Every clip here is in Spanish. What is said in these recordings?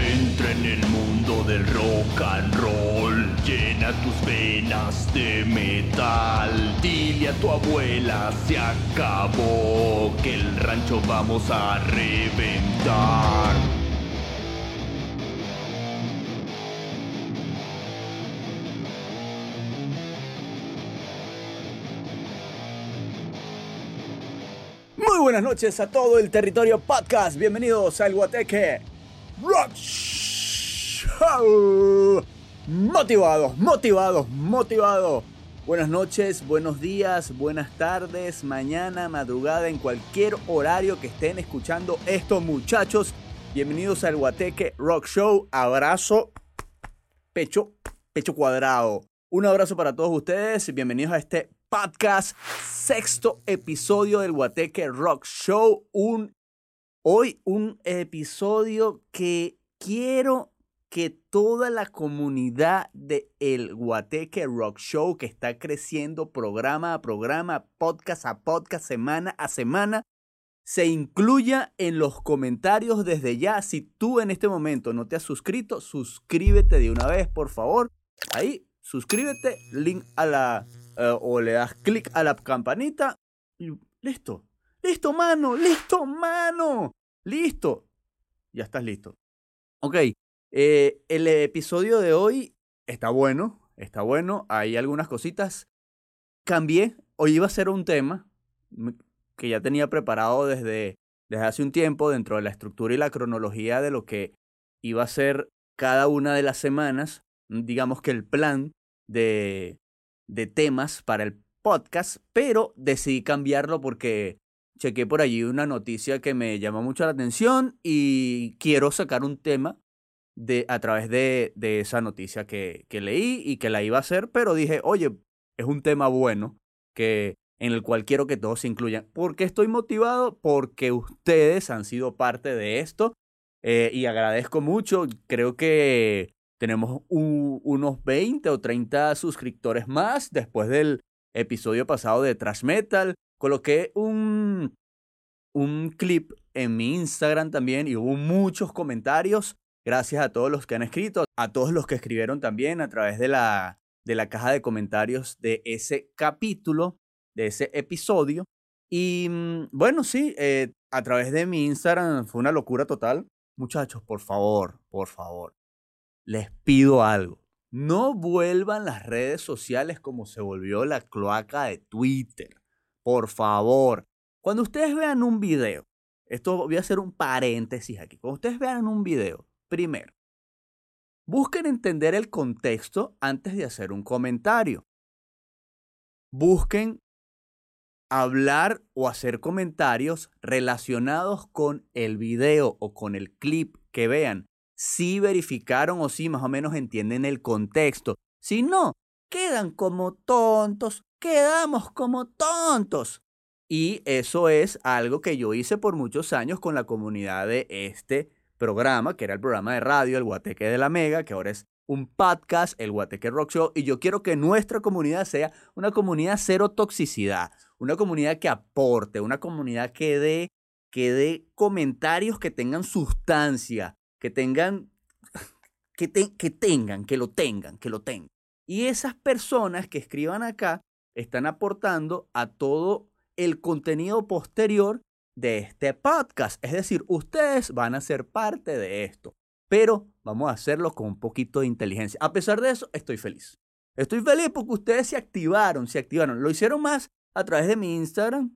Entra en el mundo del rock and roll, llena tus venas de metal. Dile a tu abuela, se acabó, que el rancho vamos a reventar. Muy buenas noches a todo el territorio podcast. Bienvenidos al Guateque Rock Show. Motivados, motivados, motivados. Buenas noches, buenos días, buenas tardes, mañana, madrugada, en cualquier horario que estén escuchando estos muchachos. Bienvenidos al Guateque Rock Show. Abrazo, pecho, pecho cuadrado. Un abrazo para todos ustedes. Bienvenidos a este podcast, sexto episodio del Guateque Rock Show. Un, hoy un episodio que quiero que toda la comunidad de el Guateque Rock Show, que está creciendo programa a programa, podcast a podcast, semana a semana, se incluya en los comentarios desde ya. Si tú en este momento no te has suscrito, suscríbete de una vez, por favor. Ahí, suscríbete, link a la eh, o le das clic a la campanita y listo. Listo, mano, listo, mano. Listo. Ya estás listo. Ok, eh, el episodio de hoy está bueno, está bueno. Hay algunas cositas. Cambié. Hoy iba a ser un tema que ya tenía preparado desde, desde hace un tiempo dentro de la estructura y la cronología de lo que iba a ser cada una de las semanas. Digamos que el plan de, de temas para el podcast, pero decidí cambiarlo porque chequé por allí una noticia que me llamó mucho la atención y quiero sacar un tema de, a través de, de esa noticia que, que leí y que la iba a hacer, pero dije, oye, es un tema bueno que, en el cual quiero que todos se incluyan. ¿Por qué estoy motivado? Porque ustedes han sido parte de esto eh, y agradezco mucho. Creo que tenemos unos 20 o 30 suscriptores más después del episodio pasado de Trash Metal. Coloqué un, un clip en mi Instagram también y hubo muchos comentarios. Gracias a todos los que han escrito, a todos los que escribieron también a través de la, de la caja de comentarios de ese capítulo, de ese episodio. Y mm, bueno, sí, eh, a través de mi Instagram fue una locura total. Muchachos, por favor, por favor, les pido algo. No vuelvan las redes sociales como se volvió la cloaca de Twitter. Por favor. Cuando ustedes vean un video, esto voy a hacer un paréntesis aquí. Cuando ustedes vean un video, primero, busquen entender el contexto antes de hacer un comentario. Busquen hablar o hacer comentarios relacionados con el video o con el clip que vean si verificaron o si más o menos entienden el contexto. Si no, quedan como tontos, quedamos como tontos. Y eso es algo que yo hice por muchos años con la comunidad de este programa, que era el programa de radio, el Guateque de la Mega, que ahora es un podcast, el Guateque Rock Show, y yo quiero que nuestra comunidad sea una comunidad cero toxicidad, una comunidad que aporte, una comunidad que dé, que dé comentarios que tengan sustancia, que tengan, que, que tengan, que lo tengan, que lo tengan. Y esas personas que escriban acá están aportando a todo el contenido posterior de este podcast. Es decir, ustedes van a ser parte de esto. Pero vamos a hacerlo con un poquito de inteligencia. A pesar de eso, estoy feliz. Estoy feliz porque ustedes se activaron, se activaron. Lo hicieron más a través de mi Instagram,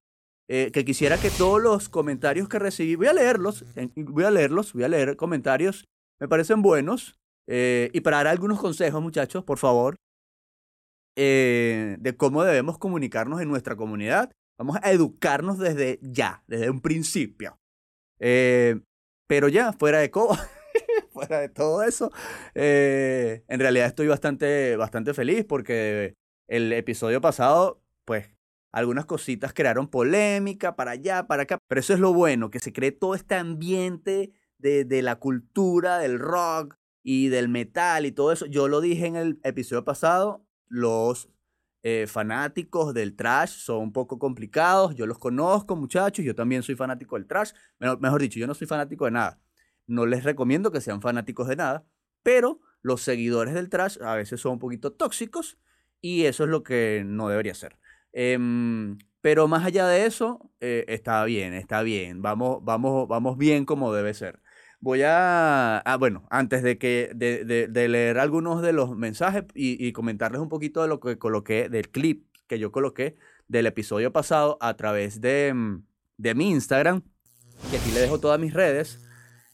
eh, que quisiera que todos los comentarios que recibí, voy a leerlos, voy a leerlos, voy a leer comentarios, me parecen buenos. Eh, y para dar algunos consejos, muchachos, por favor, eh, de cómo debemos comunicarnos en nuestra comunidad. Vamos a educarnos desde ya, desde un principio. pero ya, fuera de todo eso, en realidad estoy bastante, bastante feliz porque el episodio pasado, pues algunas cositas crearon polémica para allá, para acá. Pero eso es lo bueno, que se cree todo este ambiente de, de la cultura, del rock y del metal y todo eso. Yo lo dije en el episodio pasado, los eh, fanáticos del trash son un poco complicados. Yo los conozco, muchachos. Yo también soy fanático del trash. Mejor, mejor dicho, yo no soy fanático de nada. no les recomiendo que sean fanáticos de nada, pero los seguidores del trash a veces son un poquito tóxicos y eso es lo que no debería ser. Em, pero más allá de eso, eh, está bien, está bien, vamos, vamos, vamos bien como debe ser. Voy a, ah, bueno, antes de, que, de, leer algunos de los mensajes y, comentarles un poquito de lo que coloqué, del clip que yo coloqué del episodio pasado a través de, mm, de mi Instagram, que aquí le dejo todas mis redes.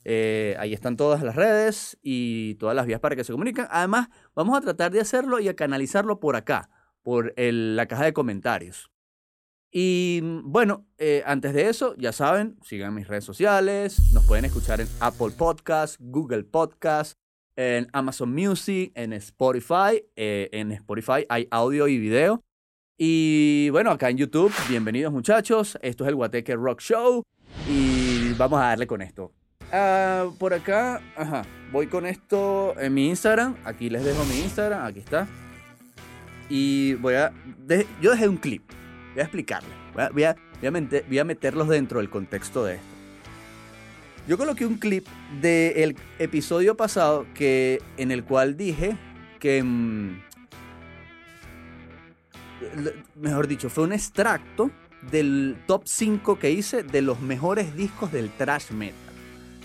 Eh, ahí están todas las redes y todas las vías para que se comuniquen. Además, vamos a tratar de hacerlo y a canalizarlo por acá, por la caja de comentarios. Y mm, bueno, eh, antes de eso, ya saben, sigan mis redes sociales, nos pueden escuchar en Apple Podcast, Google Podcast, en Amazon Music, en Spotify. Eh, en Spotify hay audio y video. Y bueno, acá en YouTube, bienvenidos muchachos, esto es el Guateque Rock Show y vamos a darle con esto. Ah, por acá, ajá, voy con esto en mi Instagram, aquí les dejo mi Instagram, aquí está. Y voy a, yo dejé un clip Voy a explicarle. Voy a, meterlos dentro del contexto de esto. Yo coloqué un clip del episodio pasado que, en el cual dije que... Mm, mejor dicho, fue un extracto del top 5 que hice de los mejores discos del thrash metal.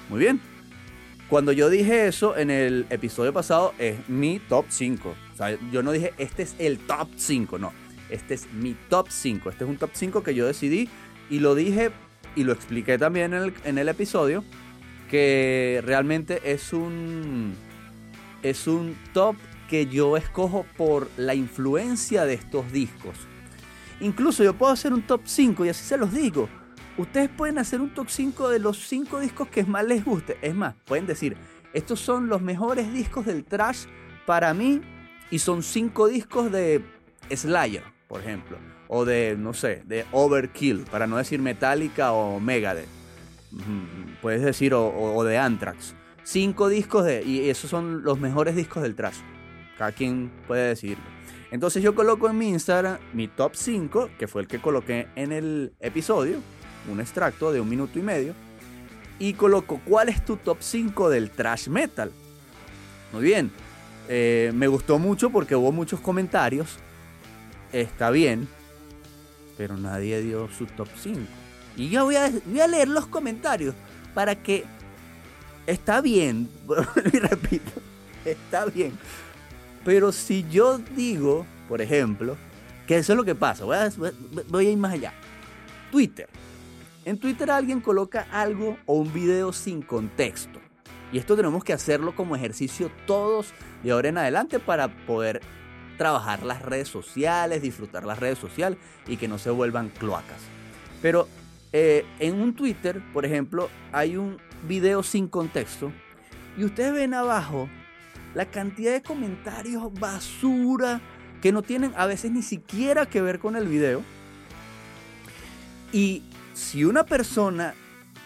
Muy bien. Cuando yo dije eso en el episodio pasado es mi top 5. O sea, yo no dije este es el top 5, no. Este es mi top 5. Este es un top 5 que yo decidí y lo dije y lo expliqué también en el, episodio que realmente es un es un top que yo escojo por la influencia de estos discos. Incluso yo puedo hacer un top 5 y así se los digo. Ustedes pueden hacer un top 5 de los 5 discos que más les guste. Es más, pueden decir, estos son los mejores discos del trash para mí y son 5 discos de Slayer por ejemplo. O de, no sé, de Overkill, para no decir Metallica o Megadeth. Puedes decir, o, de Anthrax. Cinco discos de. Y esos son los mejores discos del trash. Cada quien puede decirlo. Entonces yo coloco en mi Instagram mi top 5, que fue el que coloqué en el episodio, un extracto de un minuto y medio, y coloco cuál es tu top 5 del trash metal. Muy bien, eh, me gustó mucho porque hubo muchos comentarios está bien, pero nadie dio su top 5. Y yo voy a, voy a leer los comentarios para que está bien, repito, está bien. Pero si yo digo, por ejemplo, que eso es lo que pasa, voy a, voy a ir más allá. Twitter. En Twitter alguien coloca algo o un video sin contexto. Y esto tenemos que hacerlo como ejercicio todos de ahora en adelante para poder trabajar las redes sociales, disfrutar las redes sociales y que no se vuelvan cloacas. Pero eh, en un Twitter, por ejemplo, hay un video sin contexto y ustedes ven abajo la cantidad de comentarios basura que no tienen a veces ni siquiera que ver con el video. Y si una persona,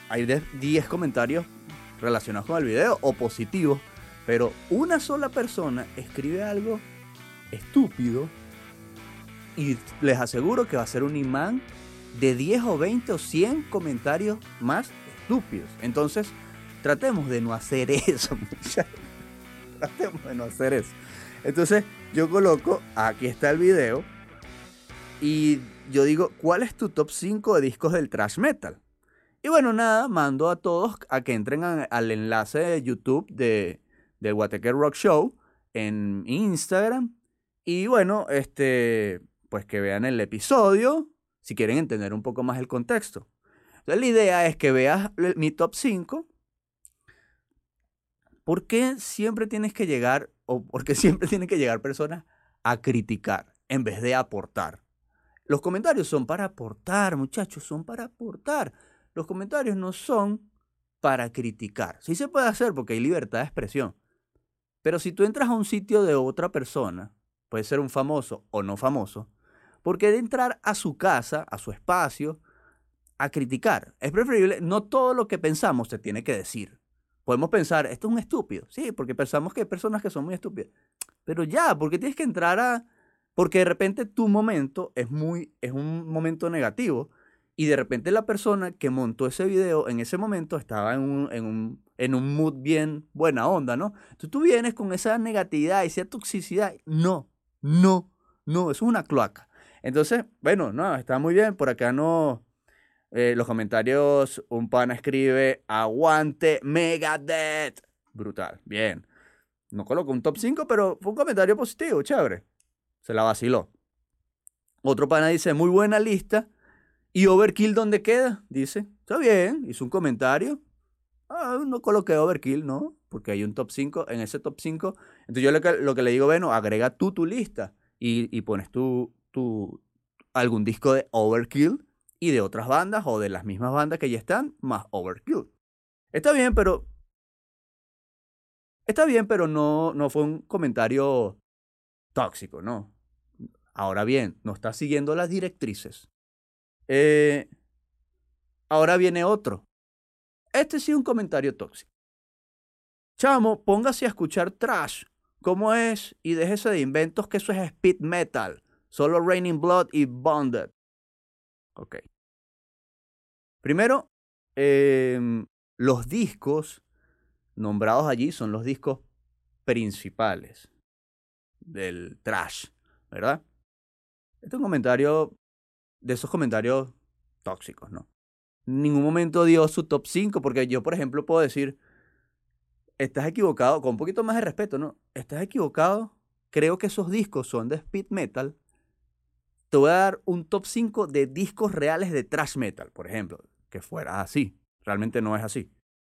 hay 10 comentarios relacionados con el video o positivos, pero una sola persona escribe algo estúpido y les aseguro que va a ser un imán de 10 o 20 o 100 comentarios más estúpidos. Entonces, tratemos de no hacer eso, muchachos. Tratemos de no hacer eso. Entonces, yo coloco, aquí está el video, y yo digo, ¿cuál es tu top 5 de discos del thrash metal? Y bueno, nada, mando a todos a que entren al enlace de YouTube de, del Wateker Rock Show en Instagram y bueno, este, pues que vean el episodio si quieren entender un poco más el contexto. La idea es que veas mi top 5. ¿Por qué siempre tienes que llegar, o porque siempre tienen que llegar personas a criticar en vez de aportar? Los comentarios son para aportar, muchachos, son para aportar. Los comentarios no son para criticar. Sí se puede hacer porque hay libertad de expresión. Pero si tú entras a un sitio de otra persona puede ser un famoso o no famoso, porque de entrar a su casa, a su espacio, a criticar. Es preferible, no todo lo que pensamos se tiene que decir. Podemos pensar, esto es un estúpido, sí, porque pensamos que hay personas que son muy estúpidas. Pero ya, porque tienes que entrar a... Porque de repente tu momento es, muy, es un momento negativo Y de repente la persona que montó ese video en ese momento estaba en un, en un, en un mood bien buena onda, ¿no? Entonces tú vienes con esa negatividad y esa toxicidad. No, no, no, eso es una cloaca. Entonces, bueno, no, está muy bien. Por acá no, eh, los comentarios, un pana escribe, aguante Megadeth. Brutal, bien. No coloco un top 5, pero fue un comentario positivo, chévere. Se la vaciló. Otro pana dice, muy buena lista. ¿Y Overkill dónde queda? Dice, está bien, hizo un comentario. Ah, no coloqué Overkill, ¿no? Porque hay un top 5, en ese top 5. Entonces yo lo que, lo que le digo, bueno, agrega tú tu lista y, pones tú tu, algún disco de Overkill y de otras bandas o de las mismas bandas que ya están, más Overkill. Está bien, pero... Está bien, pero no, no fue un comentario tóxico, ¿no? Ahora bien, no está siguiendo las directrices. Eh, ahora viene otro. Este sí es un comentario tóxico. Chamo, póngase a escuchar trash. ¿Cómo es? Y déjese de inventos que eso es speed metal. Solo Raining Blood y Bonded. Ok. Primero, em, los discos nombrados allí son los discos principales del trash, ¿verdad? Este es un comentario de esos comentarios tóxicos, ¿no? En ningún momento dio su top 5, porque yo, por ejemplo, puedo decir, estás equivocado, con un poquito más de respeto, ¿no? Estás equivocado, creo que esos discos son de speed metal te voy a dar un top 5 de discos reales de thrash metal, por ejemplo, que fuera así. Realmente no es así,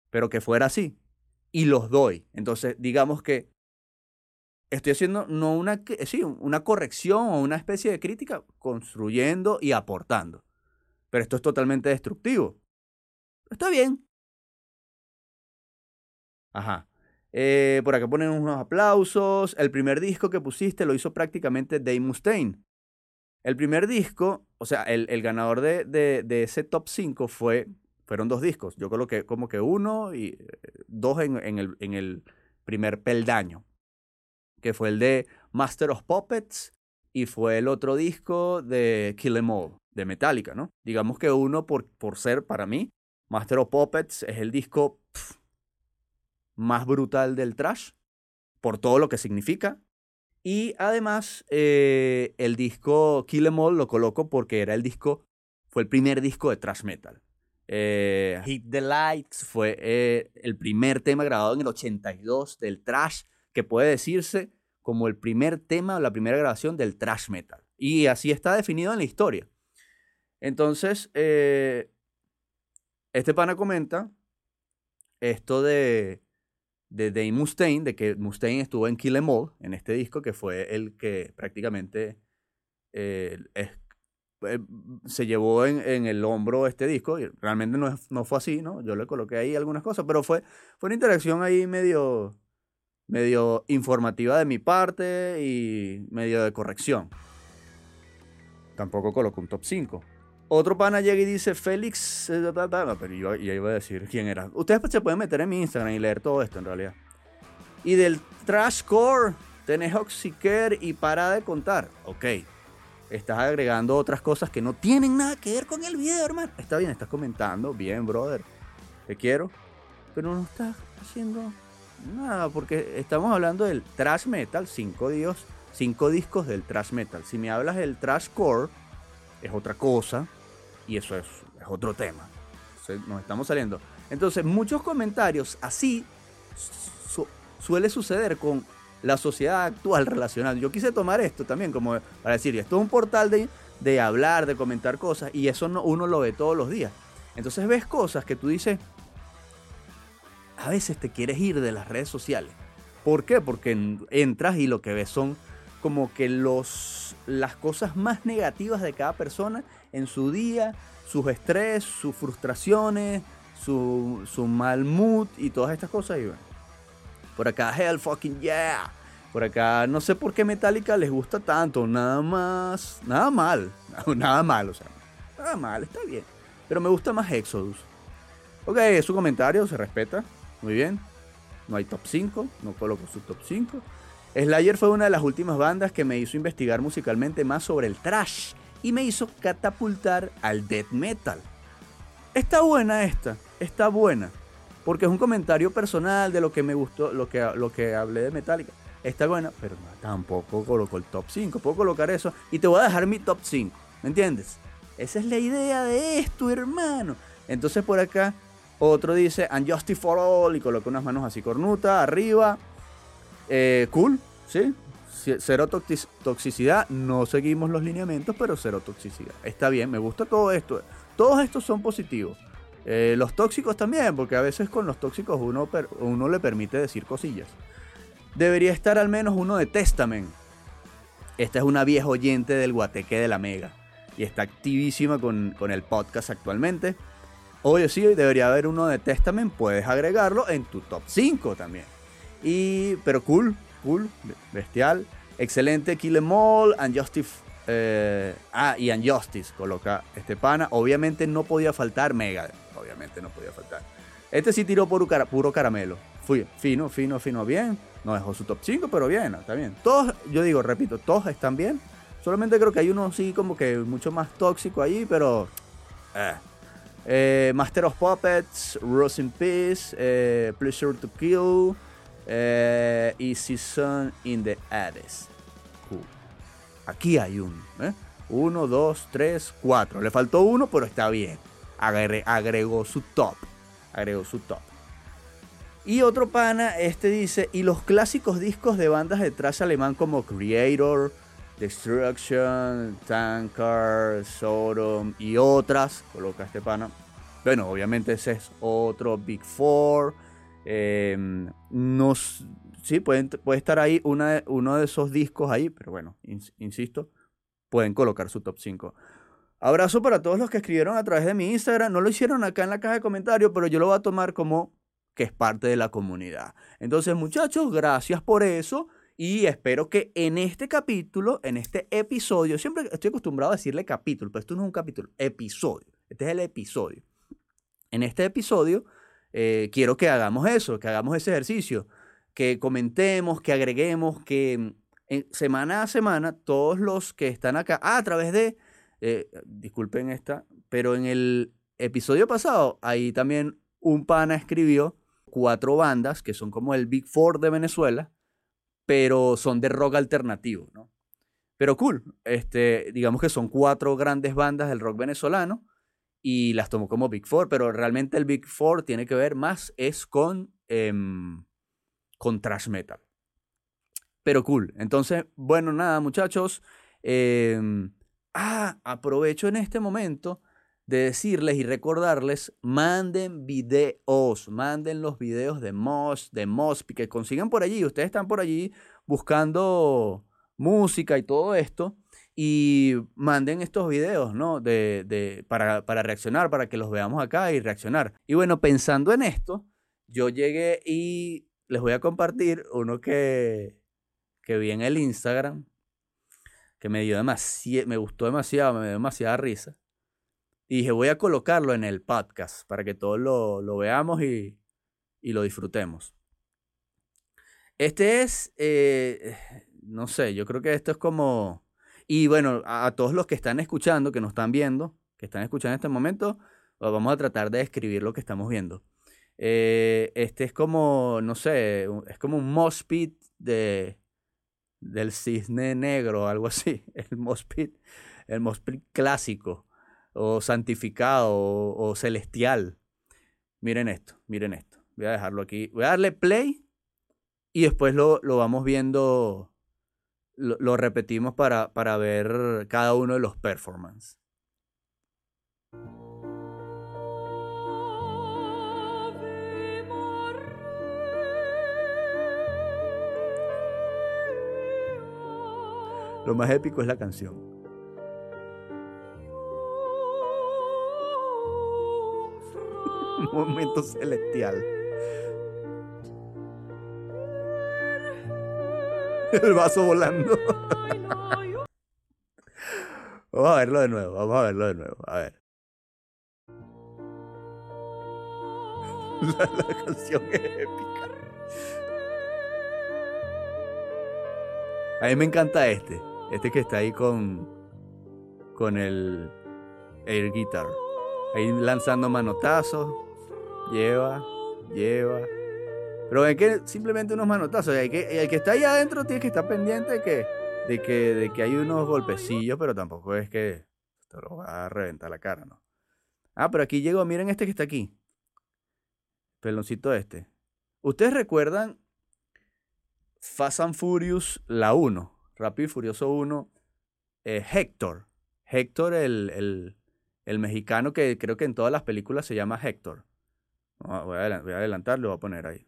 pero que fuera así. Y los doy. Entonces, digamos que estoy haciendo no una, sí, una corrección o una especie de crítica, construyendo y aportando. Pero esto es totalmente destructivo. Está bien. Ajá. Eh, por acá ponen unos aplausos. El primer disco que pusiste lo hizo prácticamente Dave Mustaine. El primer disco, o sea, el, el ganador de, de, de, ese top 5 fue, fueron dos discos. Yo coloqué como que uno y eh, dos en, en, el, en el primer peldaño, que fue el de Master of Puppets y fue el otro disco de Kill Em All, de Metallica, ¿no? Digamos que uno, por, por ser para mí, Master of Puppets es el disco más brutal del trash, por todo lo que significa, y además, eh, el disco Kill Em All lo coloco porque era el disco, fue el primer disco de thrash metal. Eh, Hit the Lights fue eh, el primer tema grabado en el 82 del thrash, que puede decirse como el primer tema o la primera grabación del thrash metal. Y así está definido en la historia. Entonces, este pana comenta esto de de Dave Mustaine, de que Mustaine estuvo en Kill Em All, en este disco, que fue el que prácticamente eh, eh, se llevó en, en, el hombro este disco. Y realmente no, no fue así, ¿no? Yo le coloqué ahí algunas cosas, pero fue, fue una interacción ahí medio, medio informativa de mi parte y medio de corrección. Tampoco coloco un top 5. Otro pana llega y dice, Félix, eh, pero yo iba a decir quién era. Ustedes se pueden meter en mi Instagram y leer todo esto en realidad. Y del Trash Core, tenés Oxycare y para de contar. Ok, estás agregando otras cosas que no tienen nada que ver con el video, hermano. Está bien, estás comentando, bien, brother. Te quiero. Pero no estás haciendo nada, porque estamos hablando del Trash Metal, cinco, dios, cinco discos del Trash Metal. Si me hablas del Trash Core, es otra cosa y eso es, otro tema. Nos estamos saliendo. Entonces, muchos comentarios así suele suceder con la sociedad actual relacional. Yo quise tomar esto también como para decir, esto es un portal de, de hablar, de comentar cosas, y eso no, uno lo ve todos los días. Entonces ves cosas que tú dices, a veces te quieres ir de las redes sociales. ¿Por qué? Porque entras y lo que ves son como que los, las cosas más negativas de cada persona en su día, sus estrés, sus frustraciones, su, su mal mood y todas estas cosas. Y por acá, hell fucking yeah. Por acá, no sé por qué Metallica les gusta tanto. Nada más, nada mal. Nada mal, o sea, nada mal, está bien. Pero me gusta más Exodus. Ok, su comentario se respeta. Muy bien. No hay top 5, no coloco su top 5. Slayer fue una de las últimas bandas que me hizo investigar musicalmente más sobre el trash y me hizo catapultar al death metal. Está buena esta, está buena, porque es un comentario personal de lo que me gustó, lo que, lo que hablé de Metallica. Está buena, pero tampoco coloco el top 5. Puedo colocar eso y te voy a dejar mi top 5. ¿Me entiendes? Esa es la idea de esto, hermano. Entonces por acá otro dice Unjustice for All y coloca unas manos así cornuta, arriba. Eh, cool, ¿sí? Cero toxicidad. No seguimos los lineamientos, pero cero toxicidad. Está bien, me gusta todo esto. Todos estos son positivos. Eh, los tóxicos también, porque a veces con los tóxicos uno, uno le permite decir cosillas. Debería estar al menos uno de Testament. Esta es una vieja oyente del Guateque de la Mega y está activísima con, con el podcast actualmente. Oye, sí, debería haber uno de Testament, puedes agregarlo en tu top 5 también. Y, pero cool, cool, bestial, excelente, Kill Em All, Unjustice, eh, ah, y Unjustice coloca este pana. Obviamente no podía faltar Mega, obviamente no podía faltar. Este sí tiró puro, caramelo. Fui fino, fino, fino, bien. No dejó su top 5, pero bien, está bien. Todos, yo digo, repito, todos están bien. Solamente creo que hay uno sí como que mucho más tóxico ahí, pero... Eh. Eh, Master of Puppets, Rose in Peace, eh, Pleasure to Kill y Season in the Hades. Aquí hay uno. Uno, dos, tres, cuatro. Le faltó uno, pero está bien. agregó su top. Agregó su top. Y otro pana, este dice, y los clásicos discos de bandas de trash alemán como Creator, Destruction, Tankard, Sodom y otras, coloca este pana. Bueno, obviamente ese es otro Big Four. Eh, sí, puede estar ahí una, uno de esos discos ahí, pero bueno, insisto, pueden colocar su top 5. Abrazo para todos los que escribieron a través de mi Instagram. No lo hicieron acá en la caja de comentarios, pero yo lo voy a tomar como que es parte de la comunidad. Entonces, muchachos, gracias por eso. Y espero que en este capítulo, en este episodio, siempre estoy acostumbrado a decirle capítulo, pero esto no es un capítulo, episodio. Este es el episodio. En este episodio eh, quiero que hagamos eso, que hagamos ese ejercicio, que comentemos, que agreguemos, que mm, semana a semana todos los que están acá, ah, a través de, eh, disculpen esta, pero en el episodio pasado, ahí también un pana escribió cuatro bandas que son como el Big Four de Venezuela, pero son de rock alternativo, ¿no? Pero cool, este, digamos que son cuatro grandes bandas del rock venezolano y las tomó como Big Four, pero realmente el Big Four tiene que ver más es con, em, con thrash metal. Pero cool, entonces, bueno, nada muchachos, em, ah, aprovecho en este momento de decirles y recordarles, manden videos, manden los videos de Mosh, de Mosby, que consigan por allí. Ustedes están por allí buscando música y todo esto. Y manden estos videos, ¿no? De, de, para, para reaccionar, para que los veamos acá y reaccionar. Y bueno, pensando en esto, yo llegué y les voy a compartir uno que, que vi en el Instagram, que me dio demasiado, me gustó demasiado, me dio demasiada risa y dije, voy a colocarlo en el podcast para que todos lo, veamos y, lo disfrutemos. Este es, eh, no sé, yo creo que esto es como... Y bueno, a, todos los que están escuchando, que nos están viendo, que están escuchando en este momento, vamos a tratar de describir lo que estamos viendo. Eh, este es como, no sé, es como un mospit de, del cisne negro, algo así. El mospit, el mospit clásico o santificado o, celestial. Miren esto, miren esto. Voy a dejarlo aquí. Voy a darle play y después lo, vamos viendo, lo, repetimos para, para ver cada uno de los performances. Lo más épico es la canción. momento celestial. El vaso volando. Vamos a verlo de nuevo, vamos a verlo de nuevo. A ver. La, canción es épica. A mí me encanta este. Este que está ahí con. con el air guitar. Ahí lanzando manotazos, lleva, lleva. Pero es que simplemente unos manotazos. El que, el que está ahí adentro tiene que estar pendiente de que, de que, de que hay unos golpecillos, pero tampoco es que te lo va a reventar la cara, ¿no? Ah, pero aquí llegó, miren este que está aquí. Peloncito este. ¿Ustedes recuerdan Fast and Furious, la 1? Rápido y Furioso 1. Eh, Héctor. Héctor, el, el, el, mexicano que creo que en todas las películas se llama Héctor. Voy a, voy a adelantar, lo voy a poner ahí.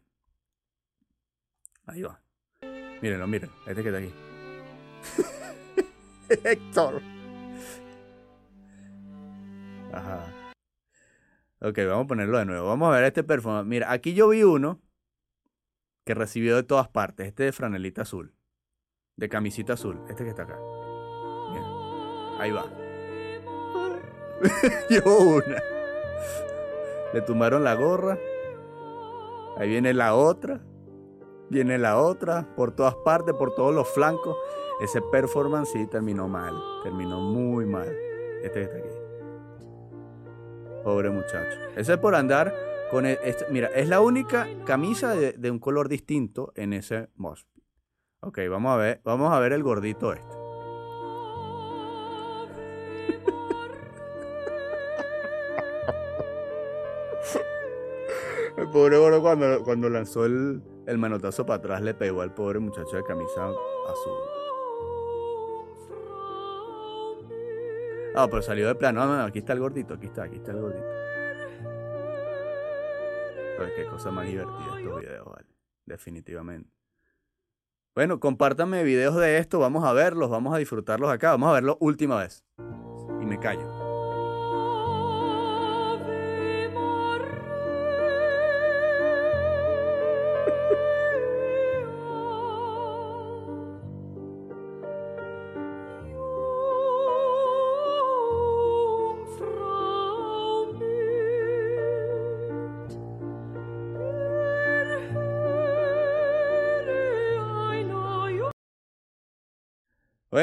Ahí va. Mírenlo, miren. Este que está aquí. Héctor. Ajá. Ok, vamos a ponerlo de nuevo. Vamos a ver este performance. Mira, aquí yo vi uno que recibió de todas partes. Este de franelita azul. De camisita azul. Este que está acá. Ahí va. Llevo una. Le tumbaron la gorra. Ahí viene la otra. Viene la otra. Por todas partes, por todos los flancos. Ese performance sí terminó mal. Terminó muy mal. Este que está aquí. Pobre muchacho. Ese es por andar con... El, este, mira, es la única camisa de, de un color distinto en ese mosh. Ok, vamos a ver, vamos a ver el gordito este. El pobre gordo cuando, cuando lanzó el, el manotazo para atrás le pegó al pobre muchacho de camisa azul. Ah, pero salió de plano. No, no, aquí está el gordito, aquí está, aquí está el gordito. Pero qué cosa más divertida estos videos, vale. Definitivamente. Bueno, compártanme videos de esto, vamos a verlos, vamos a disfrutarlos acá, vamos a verlo última vez. Y me callo.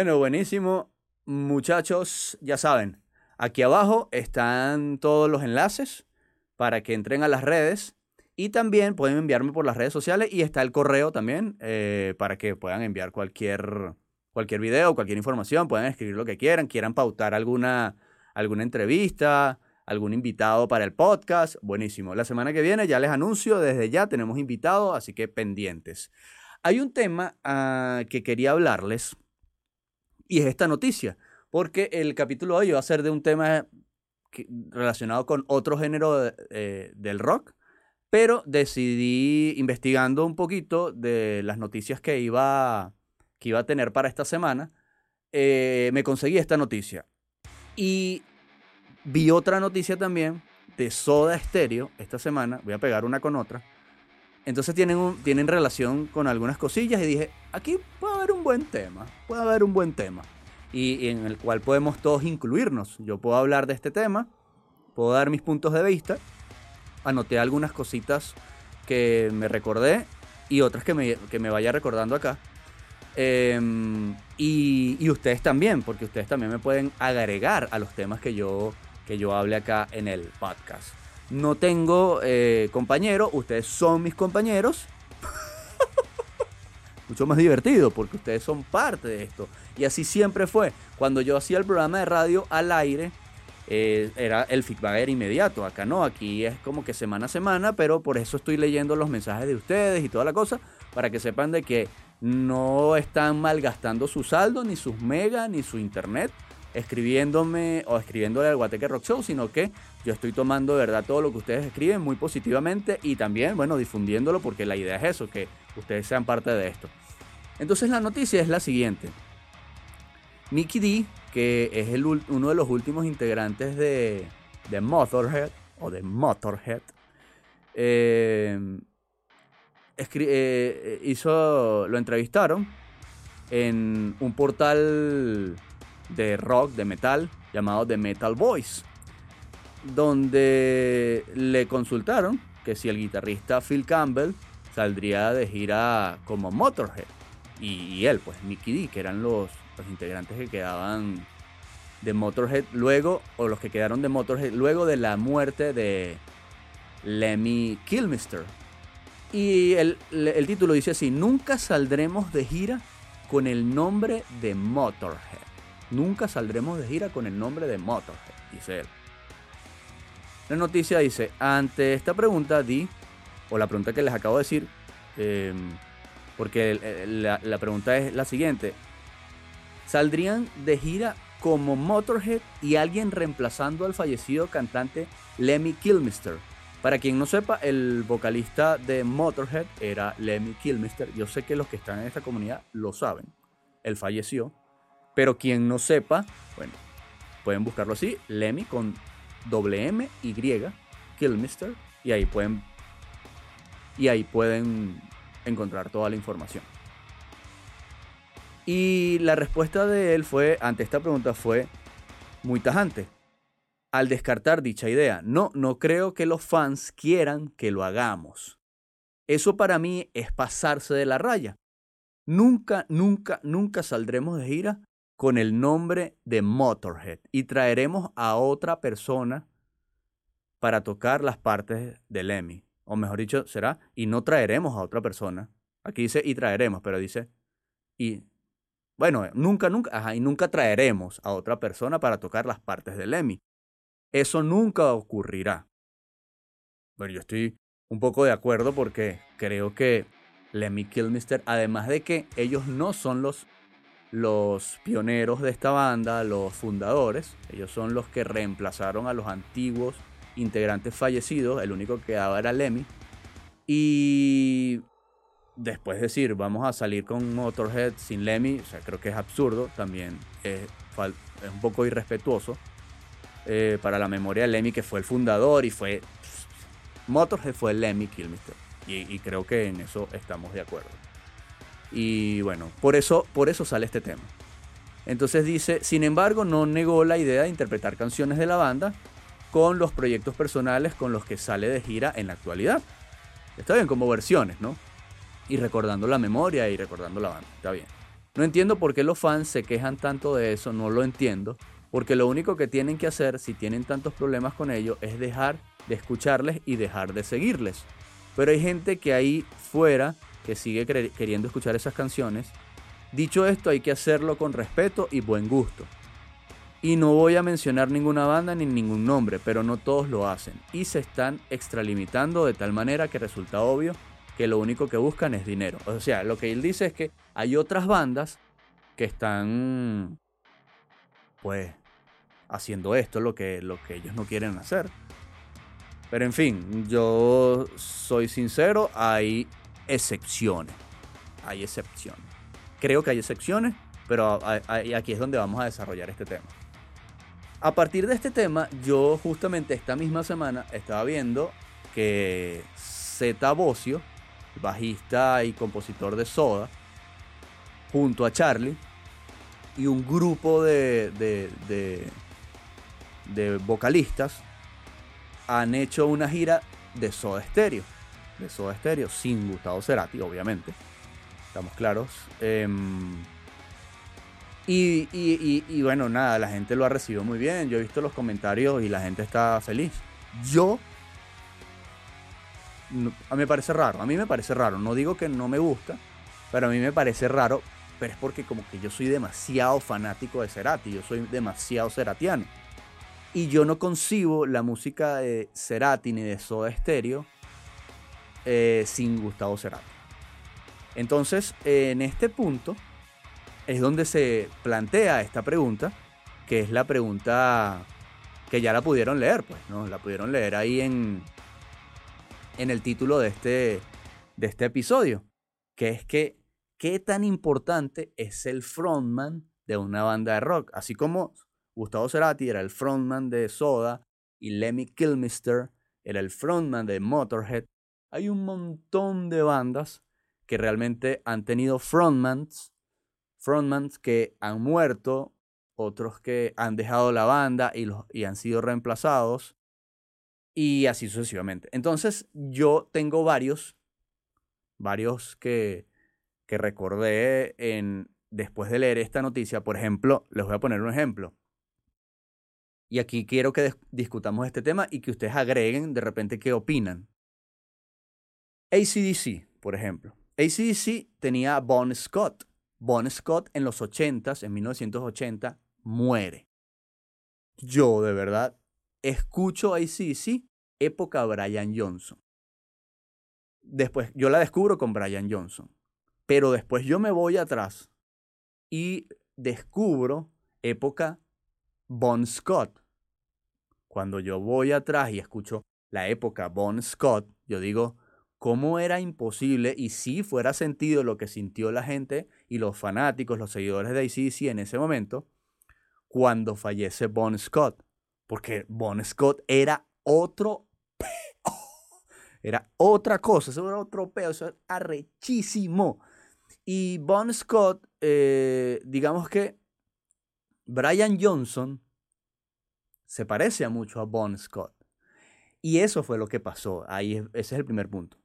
Bueno, buenísimo. Muchachos, ya saben, aquí abajo están todos los enlaces para que entren a las redes y también pueden enviarme por las redes sociales y está el correo también eh, para que puedan enviar cualquier, cualquier video, cualquier información, pueden escribir lo que quieran, quieran pautar alguna, alguna entrevista, algún invitado para el podcast. Buenísimo. La semana que viene ya les anuncio, desde ya tenemos invitados, así que pendientes. Hay un tema uh, que quería hablarles y es esta noticia, porque el capítulo de hoy va a ser de un tema relacionado con otro género eh, del rock, pero decidí, investigando un poquito de las noticias que iba, que iba a tener para esta semana, eh, me conseguí esta noticia. Y vi otra noticia también de Soda Stereo esta semana, voy a pegar una con otra. Entonces tienen, tienen relación con algunas cosillas y dije, aquí puede haber un buen tema, puede haber un buen tema. Y, y, en el cual podemos todos incluirnos. Yo puedo hablar de este tema, puedo dar mis puntos de vista, anoté algunas cositas que me recordé y otras que me, que me vaya recordando acá. Eh, y, y, ustedes también, porque ustedes también me pueden agregar a los temas que yo, que yo hable acá en el podcast. No tengo eh, compañero, ustedes son mis compañeros. Mucho más divertido porque ustedes son parte de esto. Y así siempre fue. Cuando yo hacía el programa de radio al aire, eh, era el feedback era inmediato. Acá no, aquí es como que semana a semana, pero por eso estoy leyendo los mensajes de ustedes y toda la cosa, para que sepan de que no están malgastando su saldo, ni sus megas, ni su internet, escribiéndome o escribiéndole al Guateque Rock Show, sino que yo estoy tomando de verdad todo lo que ustedes escriben muy positivamente y también, bueno, difundiéndolo porque la idea es eso, que ustedes sean parte de esto. Entonces la noticia es la siguiente. Mickey D, que es uno de los últimos integrantes de, de Motorhead, o de Motorhead, eh, eh, hizo, lo entrevistaron en un portal de rock, de metal, llamado The Metal Voice, donde le consultaron que si el guitarrista Phil Campbell saldría de gira como Motorhead. Y, él, pues Mickey D, que eran los, los integrantes que quedaban de Motorhead luego, o los que quedaron de Motorhead luego de la muerte de Lemmy Kilmister. Y el, el título dice así, nunca saldremos de gira con el nombre de Motorhead. Nunca saldremos de gira con el nombre de Motorhead, dice él. La noticia dice, ante esta pregunta di, o la pregunta que les acabo de decir, em, porque la, pregunta es la siguiente, ¿saldrían de gira como Motorhead y alguien reemplazando al fallecido cantante Lemmy Kilmister? Para quien no sepa, el vocalista de Motorhead era Lemmy Kilmister. Yo sé que los que están en esta comunidad lo saben. Él falleció. Pero quien no sepa, bueno, pueden buscarlo así, Lemmy con doble M Y, Kilmister, y ahí pueden y ahí pueden encontrar toda la información. Y la respuesta de él fue ante esta pregunta fue muy tajante al descartar dicha idea. No, no creo que los fans quieran que lo hagamos. Eso para mí es pasarse de la raya. Nunca, nunca, nunca saldremos de gira con el nombre de Motorhead y traeremos a otra persona para tocar las partes de Lemmy. O mejor dicho, será, y no traeremos a otra persona. Aquí dice y traeremos, pero dice y bueno, nunca, nunca, ajá, y nunca traeremos a otra persona para tocar las partes de Lemmy. Eso nunca ocurrirá. Bueno, yo estoy un poco de acuerdo porque creo que Lemmy Kilmister, además de que ellos no son los, los pioneros de esta banda, los fundadores, ellos son los que reemplazaron a los antiguos integrantes fallecidos, el único que daba era Lemmy. Y después decir, vamos a salir con Motorhead sin Lemmy, o sea, creo que es absurdo, también es, un poco irrespetuoso. Eh, para la memoria de Lemmy, que fue el fundador y fue. Motorhead fue Lemmy Kilmister. Y, creo que en eso estamos de acuerdo. Y bueno, por eso, por eso sale este tema. Entonces dice, sin embargo, no negó la idea de interpretar canciones de la banda con los proyectos personales con los que sale de gira en la actualidad. Está bien, como versiones, ¿no? Y recordando la memoria y recordando la banda. Está bien. No entiendo por qué los fans se quejan tanto de eso, no lo entiendo. Porque lo único que tienen que hacer, si tienen tantos problemas con ello, es dejar de escucharles y dejar de seguirles. Pero hay gente que ahí fuera que sigue queriendo escuchar esas canciones. Dicho esto, hay que hacerlo con respeto y buen gusto. Y no voy a mencionar ninguna banda ni ningún nombre, pero no todos lo hacen. Y se están extralimitando de tal manera que resulta obvio que lo único que buscan es dinero. O sea, lo que él dice es que hay otras bandas que están, pues, haciendo esto, lo que, lo que ellos no quieren hacer. Pero en fin, yo soy sincero, hay excepciones. Hay excepciones. Creo que hay excepciones, pero aquí es donde vamos a desarrollar este tema. A partir de este tema, yo justamente esta misma semana estaba viendo que Zeta Bocio, bajista y compositor de Soda, junto a Charlie, y un grupo de, de vocalistas han hecho una gira de Soda Stereo. De Soda Stereo, sin Gustavo Cerati, obviamente. Estamos claros. Em, y, y, bueno, nada, la gente lo ha recibido muy bien. Yo he visto los comentarios y la gente está feliz. Yo. A mí me parece raro. A mí me parece raro. No digo que no me gusta, pero a mí me parece raro. Pero es porque como que yo soy demasiado fanático de Cerati. Yo soy demasiado ceratiano. Y yo no concibo la música de Cerati ni de Soda Stereo eh, sin Gustavo Cerati. Entonces, en este punto es donde se plantea esta pregunta, que es la pregunta que ya la pudieron leer, pues, ¿no? La pudieron leer ahí en, en el título de este, de este episodio, que es que qué tan importante es el frontman de una banda de rock, así como Gustavo Cerati era el frontman de Soda y Lemmy Kilmister era el frontman de Motorhead. Hay un montón de bandas que realmente han tenido frontmans, frontmans que han muerto, otros que han dejado la banda y, los, y han sido reemplazados y así sucesivamente. Entonces yo tengo varios, varios que, que recordé en, después de leer esta noticia. Por ejemplo, les voy a poner un ejemplo. Y aquí quiero que discutamos este tema y que ustedes agreguen de repente qué opinan. ACDC, por ejemplo. ACDC tenía a Bon Scott. Bon Scott en los 80 en 1980, muere. Yo, de verdad, escucho a ACDC época Brian Johnson. Después, yo la descubro con Brian Johnson. Pero después yo me voy atrás y descubro época Bon Scott. Cuando yo voy atrás y escucho la época Bon Scott, yo digo, ¿cómo era imposible y si fuera sentido lo que sintió la gente y los fanáticos, los seguidores de ACDC en ese momento, cuando fallece Bon Scott? Porque Bon Scott era otro era otra cosa, eso era otro peo, eso era arrechísimo. Y Bon Scott, eh, digamos que Brian Johnson se parece mucho a Bon Scott. Y eso fue lo que pasó. Ahí ese es el primer punto.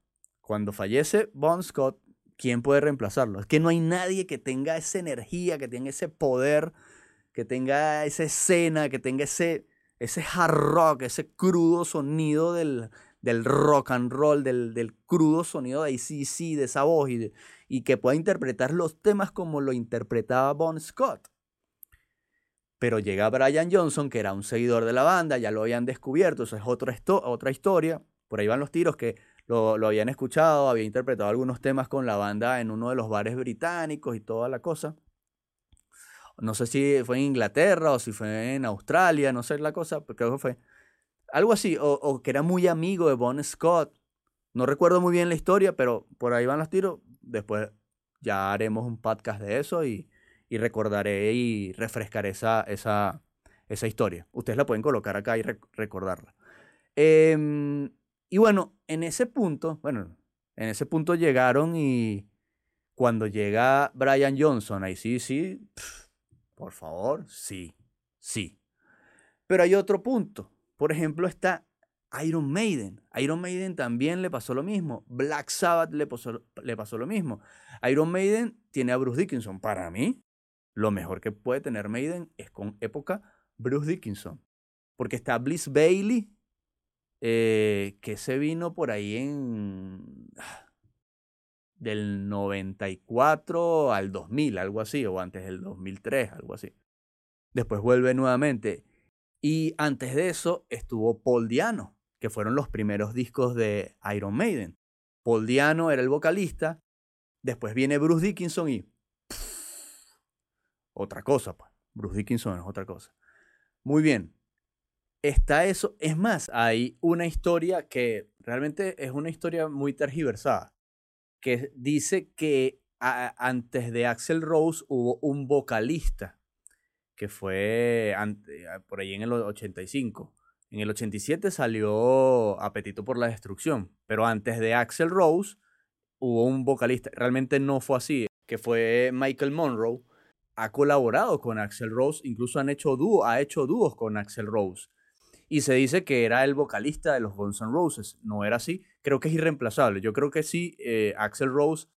Cuando fallece Bon Scott, ¿quién puede reemplazarlo? Es que no hay nadie que tenga esa energía, que tenga ese poder, que tenga esa escena, que tenga ese, ese hard rock, ese crudo sonido del, del rock and roll, del, del crudo sonido de ACC, de esa voz, y, y que pueda interpretar los temas como lo interpretaba Bon Scott. Pero llega Brian Johnson, que era un seguidor de la banda, ya lo habían descubierto, eso es otra, otra historia. Por ahí van los tiros que lo, lo, habían escuchado, había interpretado algunos temas con la banda en uno de los bares británicos y toda la cosa. No sé si fue en Inglaterra o si fue en Australia, no sé la cosa, pero creo que fue. Algo así, o, o que era muy amigo de Bon Scott. No recuerdo muy bien la historia, pero por ahí van los tiros. Después ya haremos un podcast de eso y, y recordaré y refrescaré esa, esa, esa historia. Ustedes la pueden colocar acá y recordarla. Em, y bueno, en ese punto, bueno, en ese punto llegaron y cuando llega Brian Johnson, ahí sí, sí, por favor, sí, sí. Pero hay otro punto. Por ejemplo, está Iron Maiden. Iron Maiden también le pasó lo mismo. Black Sabbath le pasó, le pasó lo mismo. Iron Maiden tiene a Bruce Dickinson. Para mí, lo mejor que puede tener Maiden es con época Bruce Dickinson. Porque está Bliss Bailey, eh, que se vino por ahí en... del 94 al 2000, algo así, o antes del 2003, algo así. Después vuelve nuevamente. Y antes de eso estuvo Paul Diano, que fueron los primeros discos de Iron Maiden. Paul Diano era el vocalista, después viene Bruce Dickinson y otra cosa, pues. Bruce Dickinson es otra cosa. Muy bien. Está eso. Es más, hay una historia que realmente es una historia muy tergiversada. Que dice que antes de Axel Rose hubo un vocalista que fue por ahí en el 85. En el 87 salió Apetito por la Destrucción, pero antes de Axel Rose hubo un vocalista, realmente no fue así, que fue Michael Monroe, ha colaborado con Axel Rose, incluso han hecho dúo, ha hecho dúos con Axel Rose. Y se dice que era el vocalista de los Guns N' Roses. No era así. Creo que es irreemplazable. Yo creo que sí, eh, Axel Rose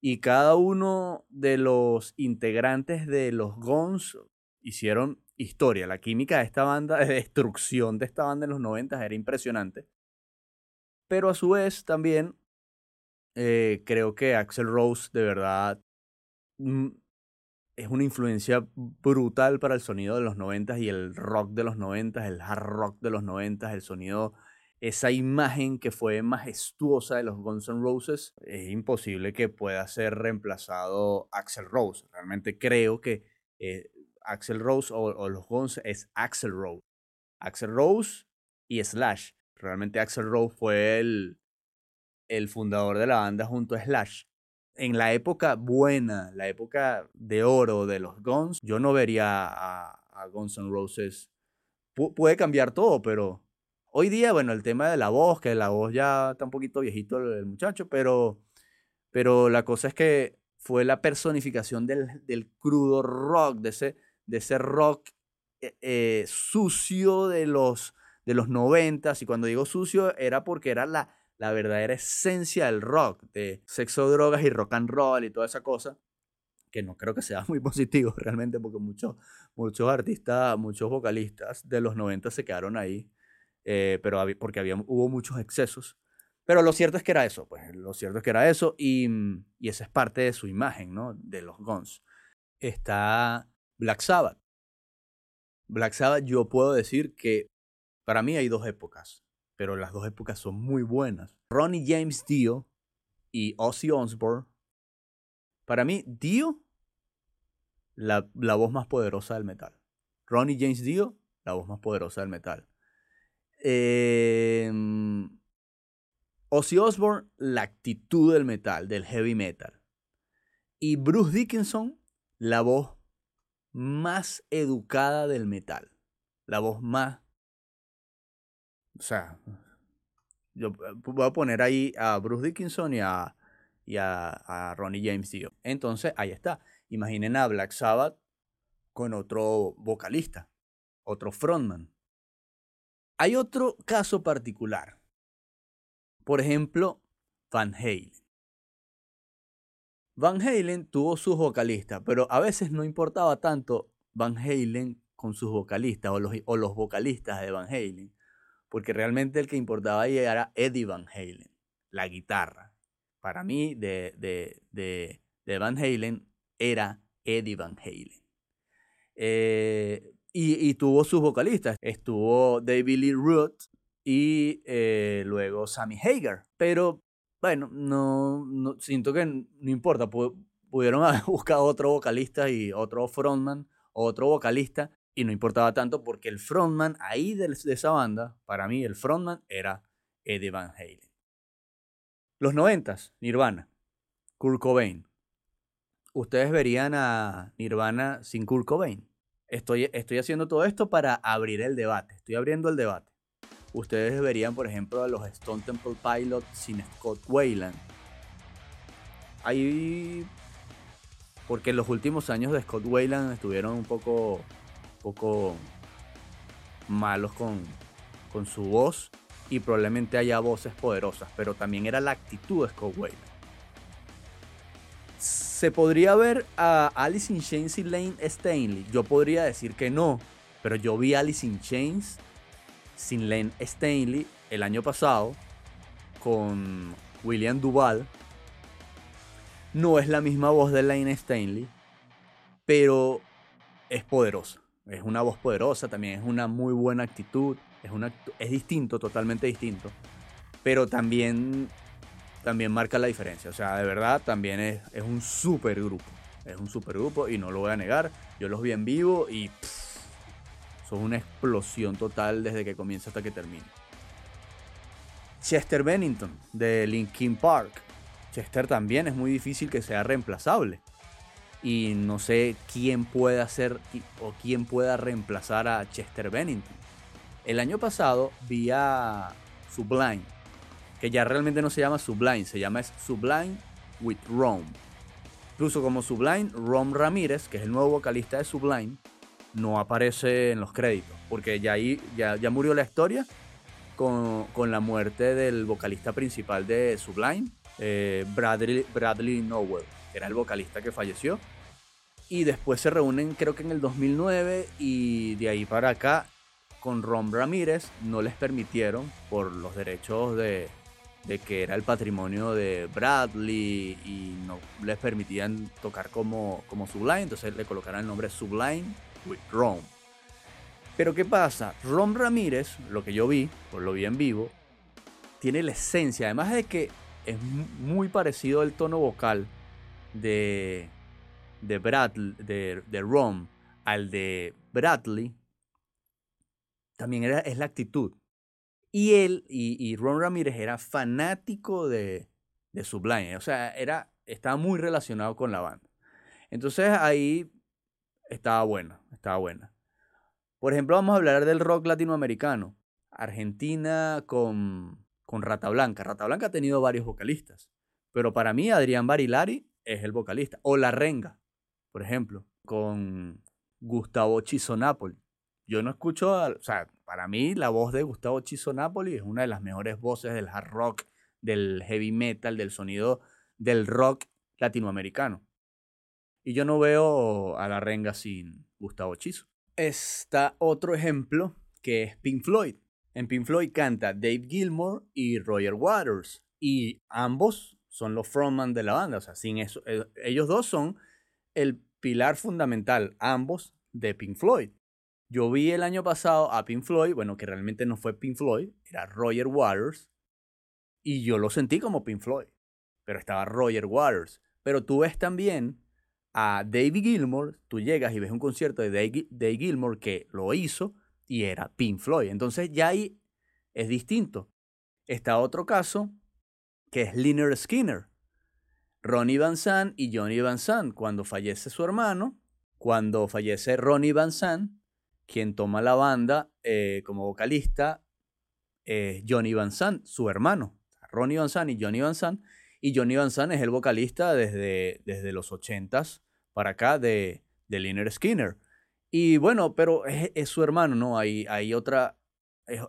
y cada uno de los integrantes de los Guns hicieron historia. La química de esta banda, de destrucción de esta banda en los 90 era impresionante. Pero a su vez también eh, creo que Axel Rose de verdad mm, es una influencia brutal para el sonido de los 90 y el rock de los 90, el hard rock de los 90, el sonido, esa imagen que fue majestuosa de los Guns N' Roses, es imposible que pueda ser reemplazado Axel Rose. Realmente creo que eh, Axel Rose o, los Guns es Axel Rose. Axel Rose y Slash. Realmente Axel Rose fue el, el fundador de la banda junto a Slash en la época buena, la época de oro de los Guns, yo no vería a, Guns N' Roses. puede cambiar todo, pero hoy día, bueno, el tema de la voz, que la voz ya está un poquito viejito el, muchacho, pero, pero la cosa es que fue la personificación del, crudo rock, de ese, rock eh, eh, sucio de los, de los noventas. Y cuando digo sucio era porque era la, la verdadera esencia del rock, de sexo, drogas y rock and roll y toda esa cosa. que no creo que sea muy positivo realmente porque muchos, muchos artistas, muchos vocalistas de los 90 se quedaron ahí, eh, pero porque había, hubo muchos excesos. Pero lo cierto es que era eso, pues lo cierto es que era eso y, y esa es parte de su imagen, ¿no? De los Guns. Está Black Sabbath. Black Sabbath yo puedo decir que para mí hay dos épocas, pero las dos épocas son muy buenas. Ronnie James Dio y Ozzy Osbourne. Para mí, Dio, la, la voz más poderosa del metal. Ronnie James Dio, la voz más poderosa del metal. Eh, Ozzy Osbourne, la actitud del metal, del heavy metal. Y Bruce Dickinson, la voz más educada del metal. La voz más... O sea, yo voy a poner ahí a Bruce Dickinson y a, y a, Ronnie James Dio. Entonces, ahí está. Imaginen a Black Sabbath con otro vocalista, otro frontman. Hay otro caso particular por ejemplo, Van Halen. Van Halen tuvo sus vocalistas, pero a veces no importaba tanto Van Halen con sus vocalistas o los, o los vocalistas de Van Halen, porque realmente el que importaba ahí era Eddie Van Halen, la guitarra. Para mí, de, de, de, Van Halen era Eddie Van Halen. Eh, y, y, tuvo sus vocalistas. Estuvo David Lee Roth, y eh, luego Sammy Hagar. Pero bueno, no, no siento que no importa, pudieron haber buscado otro vocalista y otro frontman, otro vocalista, y no importaba tanto porque el frontman ahí de, esa banda, para mí el frontman era Eddie Van Halen. Los noventas, Nirvana, Kurt Cobain. ¿Ustedes verían a Nirvana sin Kurt Cobain? Estoy, estoy haciendo todo esto para abrir el debate, estoy abriendo el debate ustedes verían, por ejemplo, a los Stone Temple Pilots sin Scott Wayland. Ahí. Porque en los últimos años de Scott Wayland estuvieron un poco. Poco malos con, con su voz. Y probablemente haya voces poderosas. Pero también era la actitud de Scott Wayland. Se podría ver a Alice in Chains y Lane Stanley. Yo podría decir que no. Pero yo vi Alice in Chains sin Len Stanley el año pasado con William Duval. No es la misma voz de Lane Stanley, pero es poderosa. Es una voz poderosa, también es una muy buena actitud. Es, una, es distinto, totalmente distinto. Pero también, también marca la diferencia. O sea, de verdad, también es, es un super grupo. Es un super grupo y no lo voy a negar. Yo los vi en vivo y son una explosión total desde que comienza hasta que termina. Chester Bennington de Linkin Park. Chester también es muy difícil que sea reemplazable. Y no sé quién puede hacer o quién pueda reemplazar a Chester Bennington. El año pasado vi a Sublime, que ya realmente no se llama Sublime, se llama Sublime with Rome. Incluso como Sublime, Rom Ramírez, que es el nuevo vocalista de Sublime, no aparece en los créditos, porque ya ahí ya, ya murió la historia con, la muerte del vocalista principal de Sublime, eh, Bradley, Bradley Nowell, era el vocalista que falleció. Y después se reúnen creo que en el 2009 y de ahí para acá con Ron Ramírez no les permitieron por los derechos de, de que era el patrimonio de Bradley y no les permitían tocar como, como Sublime, entonces le colocaron el nombre Sublime with Ron. Pero ¿qué pasa? Ron Ramírez, lo que yo vi, por lo vi en vivo, tiene la esencia, además de que es muy parecido el tono vocal de, de, de, de Ron al de Bradley, también era, es la actitud. Y él y, Ron Ramírez era fanático de, de Sublime, o sea, era, estaba muy relacionado con la banda. Entonces ahí estaba buena, estaba buena. Por ejemplo, vamos a hablar del rock latinoamericano. Argentina con, con Rata Blanca. Rata Blanca ha tenido varios vocalistas, pero para mí Adrián Barilari es el vocalista. O La Renga, por ejemplo, con Gustavo Chiso Napoli. Yo no escucho, o sea, para mí la voz de Gustavo Chiso Napoli es una de las mejores voces del hard rock, del heavy metal, del sonido del rock latinoamericano. Y yo no veo a la renga sin Gustavo Chizo. Está otro ejemplo que es Pink Floyd. En Pink Floyd canta Dave Gilmore y Roger Waters. Y ambos son los frontman de la banda. O sea, sin eso, eh, ellos dos son el pilar fundamental, ambos, de Pink Floyd. Yo vi el año pasado a Pink Floyd, bueno, que realmente no fue Pink Floyd, era Roger Waters, y yo lo sentí como Pink Floyd, pero estaba Roger Waters. Pero tú ves también a David Gilmour, tú llegas y ves un concierto de David Gilmour que lo hizo y era Pink Floyd. Entonces ya ahí es distinto. Está otro caso que es Liner Skinner. Ronnie Van Zandt y Johnny Van Zandt. Cuando fallece su hermano, cuando fallece Ronnie Van Zandt, quien toma la banda eh, como vocalista es Johnny Van Zandt, su hermano. Ronnie Van Zandt y Johnny Van Zandt. Y Johnny Van Zandt es el vocalista desde, desde los 80s para acá de, de Liner Skinner. Y bueno, pero es, su hermano, ¿no? Hay, hay otra,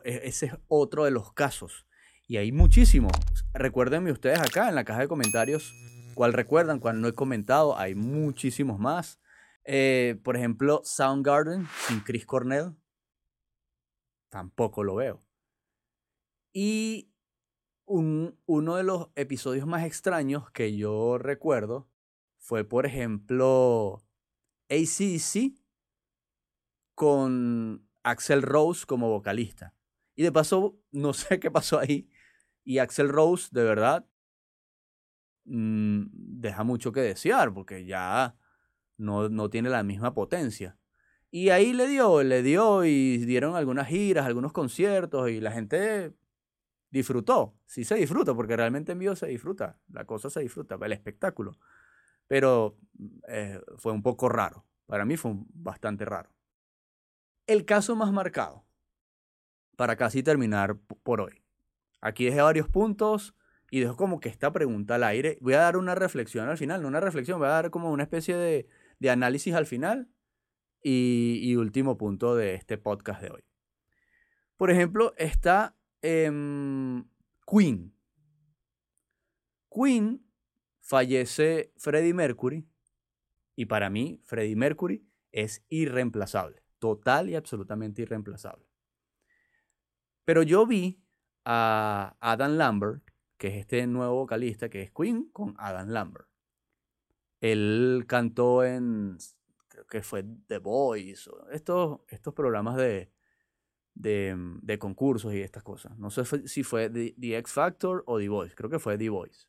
ese es otro de los casos. Y hay muchísimos. Recuérdenme ustedes acá en la caja de comentarios cuál recuerdan, cuál no he comentado. Hay muchísimos más. Eh, por ejemplo, Soundgarden sin Chris Cornell. Tampoco lo veo. Y uno de los episodios más extraños que yo recuerdo fue, por ejemplo, ACC con Axel Rose como vocalista. Y de paso, no sé qué pasó ahí. Y Axel Rose, de verdad, mm, deja mucho que desear, porque ya no, no tiene la misma potencia. Y ahí le dio, le dio y dieron algunas giras, algunos conciertos y la gente disfrutó. Sí se disfruta, porque realmente en vivo se disfruta, la cosa se disfruta, el espectáculo. Pero eh, fue un poco raro, para mí fue bastante raro. El caso más marcado, para casi terminar por hoy. Aquí dejé varios puntos y dejo como que esta pregunta al aire. Voy a dar una reflexión al final, no una reflexión, voy a dar como una especie de, de análisis al final y, último punto de este podcast de hoy. Por ejemplo, está em, Queen. Queen fallece Freddie Mercury y para mí Freddie Mercury es irreemplazable, total y absolutamente irreemplazable. Pero yo vi a Adam Lambert, que es este nuevo vocalista que es Queen con Adam Lambert. Él cantó en, creo que fue The Voice, estos, estos programas de, de, concursos y estas cosas. No sé si fue The, X Factor o The Voice, creo que fue The Voice.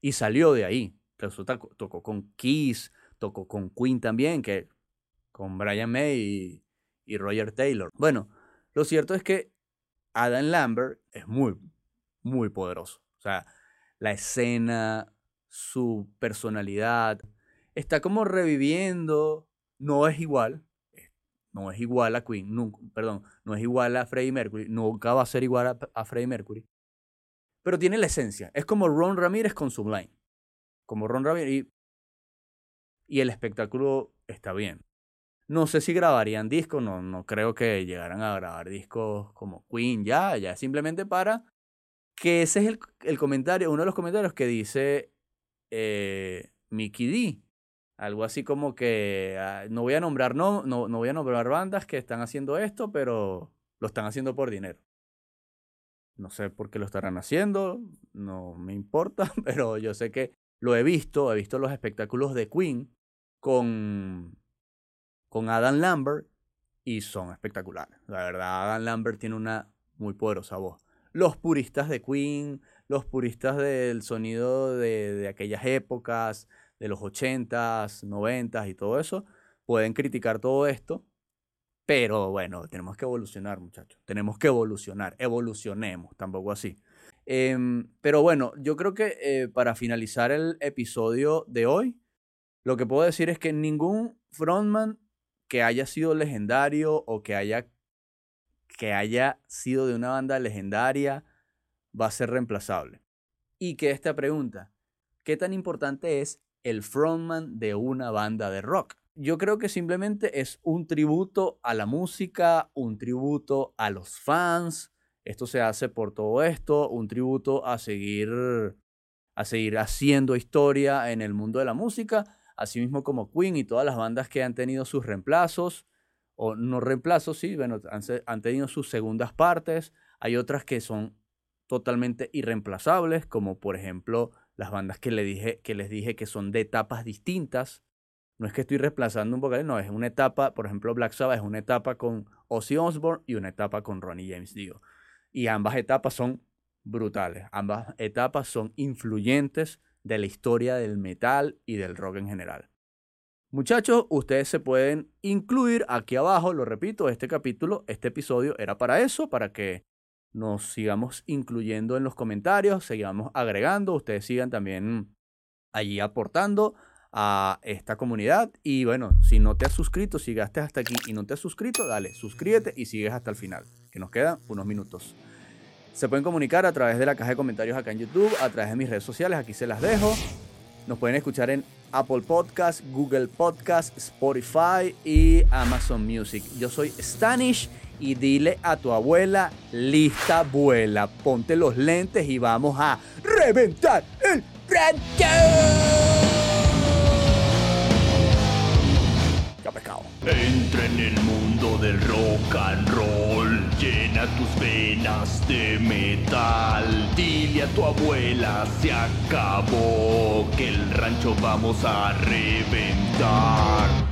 Y salió de ahí. Resulta, tocó con Kiss, tocó con Queen también, que con Brian May y, y Roger Taylor. Bueno, lo cierto es que Adam Lambert es muy, muy poderoso. O sea, la escena, su personalidad, está como reviviendo, no es igual, no es igual a Queen, perdón, no es igual a Freddie Mercury, nunca va a ser igual a, Freddie Mercury, pero tiene la esencia, es como Ron Ramírez con Sublime, como Ron Ramírez, y, y el espectáculo está bien. No sé si grabarían discos, no, no creo que llegaran a grabar discos como Queen ya, ya simplemente para que ese es el, el comentario, uno de los comentarios que dice eh, Mickey D. Algo así como que ah, no voy a nombrar no, no, no voy a nombrar bandas que están haciendo esto, pero lo están haciendo por dinero. No sé por qué lo estarán haciendo, no me importa, pero yo sé que lo he visto, he visto los espectáculos de Queen con, con Adam Lambert y son espectaculares. La verdad, Adam Lambert tiene una muy poderosa voz. Los puristas de Queen, los puristas del sonido de, aquellas épocas, de los 80s, 90s y todo eso, pueden criticar todo esto, pero bueno, tenemos que evolucionar, muchachos. Tenemos que evolucionar. Evolucionemos, tampoco así. Em, pero bueno, yo creo que eh, para finalizar el episodio de hoy, lo que puedo decir es que ningún frontman que haya sido legendario o que haya, que haya sido de una banda legendaria va a ser reemplazable. Y que esta pregunta, ¿qué tan importante es el frontman de una banda de rock? Yo creo que simplemente es un tributo a la música, un tributo a los fans. Esto se hace por todo esto, un tributo a seguir a seguir haciendo historia en el mundo de la música. Asimismo como Queen y todas las bandas que han tenido sus reemplazos, o no reemplazos, sí, bueno, han, han tenido sus segundas partes. Hay otras que son totalmente irreemplazables, como por ejemplo las bandas que, le dije, que les dije que son de etapas distintas. No es que estoy reemplazando un vocalista, no, es una etapa, por ejemplo, Black Sabbath es una etapa con Ozzy Osbourne y una etapa con Ronnie James Dio. Y ambas etapas son brutales, ambas etapas son influyentes de la historia del metal y del rock en general. Muchachos, ustedes se pueden incluir aquí abajo, lo repito, este capítulo, este episodio era para eso, para que nos sigamos incluyendo en los comentarios, sigamos agregando, ustedes sigan también allí aportando a esta comunidad. Y bueno, si no te has suscrito, si hasta aquí y no te has suscrito, dale, suscríbete y sigues hasta el final, que nos quedan unos minutos. Se pueden comunicar a través de la caja de comentarios acá en YouTube, a través de mis redes sociales, aquí se las dejo. Nos pueden escuchar en Apple Podcast, Google Podcast, Spotify y Amazon Music. Yo soy Stanish y dile a tu abuela, lista abuela, ponte los lentes y vamos a reventar el rancho. Ya pescado. Entra en el mundo del rock and roll, llena tus venas de metal. Dile a tu abuela, se acabó, que el rancho vamos a reventar.